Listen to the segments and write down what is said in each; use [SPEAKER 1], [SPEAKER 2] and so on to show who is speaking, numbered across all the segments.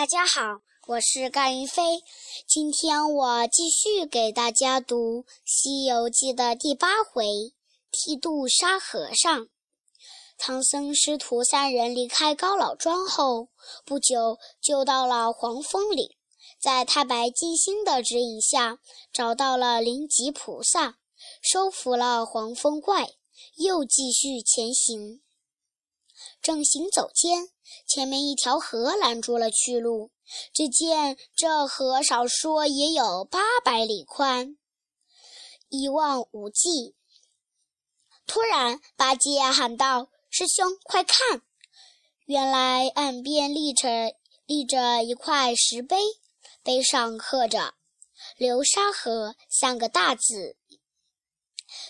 [SPEAKER 1] 大家好，我是甘云飞。今天我继续给大家读《西游记》的第八回“剃度沙和尚”。唐僧师徒三人离开高老庄后，不久就到了黄风岭，在太白金星的指引下，找到了灵吉菩萨，收服了黄风怪，又继续前行。正行走间，前面一条河拦住了去路。只见这河少说也有八百里宽，一望无际。突然，八戒喊道：“师兄，快看！原来岸边立着立着一块石碑，碑上刻着‘流沙河’三个大字。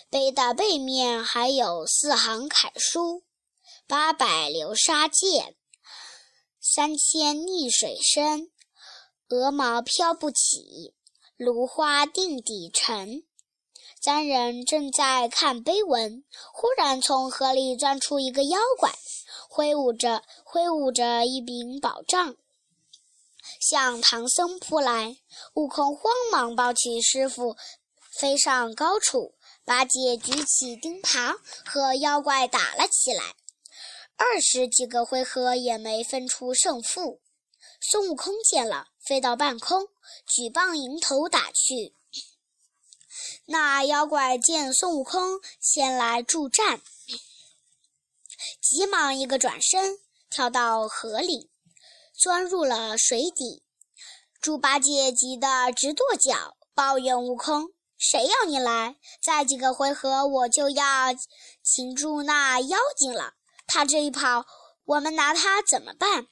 [SPEAKER 1] 碑的背面还有四行楷书。”八百流沙溅，三千逆水深。鹅毛飘不起，芦花定底沉。三人正在看碑文，忽然从河里钻出一个妖怪，挥舞着挥舞着一柄宝杖，向唐僧扑来。悟空慌忙抱起师傅，飞上高处。八戒举起钉耙，和妖怪打了起来。二十几个回合也没分出胜负。孙悟空见了，飞到半空，举棒迎头打去。那妖怪见孙悟空先来助战，急忙一个转身，跳到河里，钻入了水底。猪八戒急得直跺脚，抱怨悟空：“谁要你来？再几个回合，我就要擒住那妖精了。”他这一跑，我们拿他怎么办？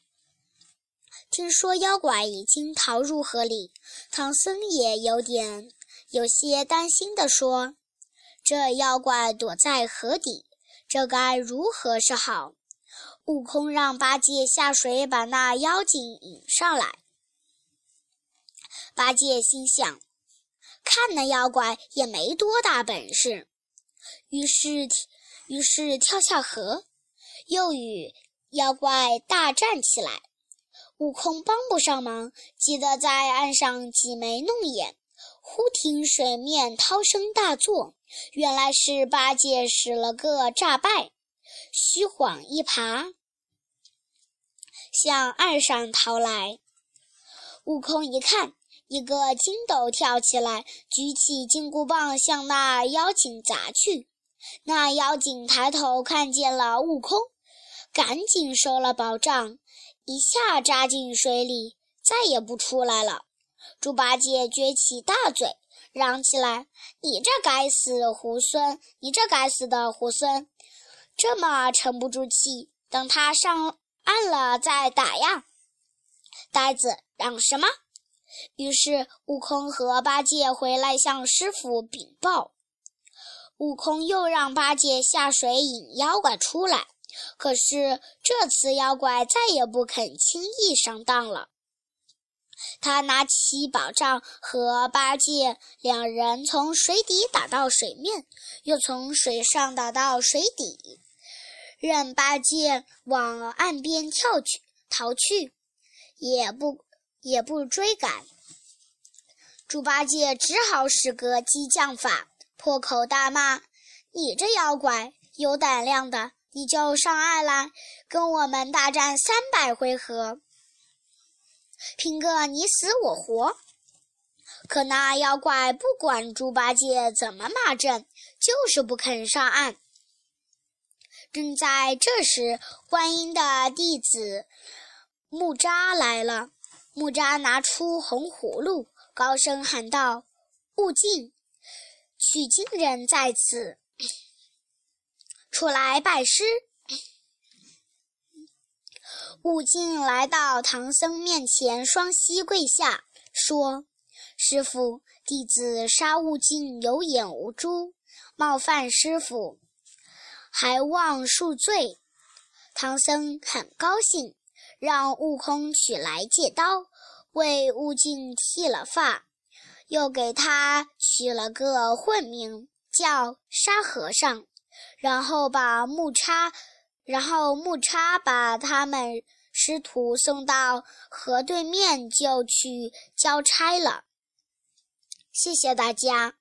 [SPEAKER 1] 听说妖怪已经逃入河里，唐僧也有点有些担心地说：“这妖怪躲在河底，这该如何是好？”悟空让八戒下水把那妖精引上来。八戒心想：看那妖怪也没多大本事，于是，于是跳下河。又与妖怪大战起来，悟空帮不上忙，急得在岸上挤眉弄眼。忽听水面涛声大作，原来是八戒使了个诈败，虚晃一耙，向岸上逃来。悟空一看，一个筋斗跳起来，举起金箍棒向那妖精砸去。那妖精抬头看见了悟空。赶紧收了宝杖，一下扎进水里，再也不出来了。猪八戒撅起大嘴，嚷起来：“你这该死的猢狲！你这该死的猢狲，这么沉不住气，等他上岸了再打呀！”呆子，嚷什么？于是悟空和八戒回来向师傅禀报。悟空又让八戒下水引妖怪出来。可是这次妖怪再也不肯轻易上当了。他拿起宝杖，和八戒两人从水底打到水面，又从水上打到水底，任八戒往岸边跳去逃去，也不也不追赶。猪八戒只好使个激将法，破口大骂：“你这妖怪，有胆量的！”你就上岸来，跟我们大战三百回合，拼个你死我活。可那妖怪不管猪八戒怎么骂阵，就是不肯上岸。正在这时，观音的弟子木吒来了。木吒拿出红葫芦，高声喊道：“悟净，取经人在此。”出来拜师。悟净来到唐僧面前，双膝跪下，说：“师傅，弟子杀悟净有眼无珠，冒犯师傅，还望恕罪。”唐僧很高兴，让悟空取来戒刀，为悟净剃了发，又给他取了个混名，叫沙和尚。然后把木叉，然后木叉把他们师徒送到河对面就去交差了。谢谢大家。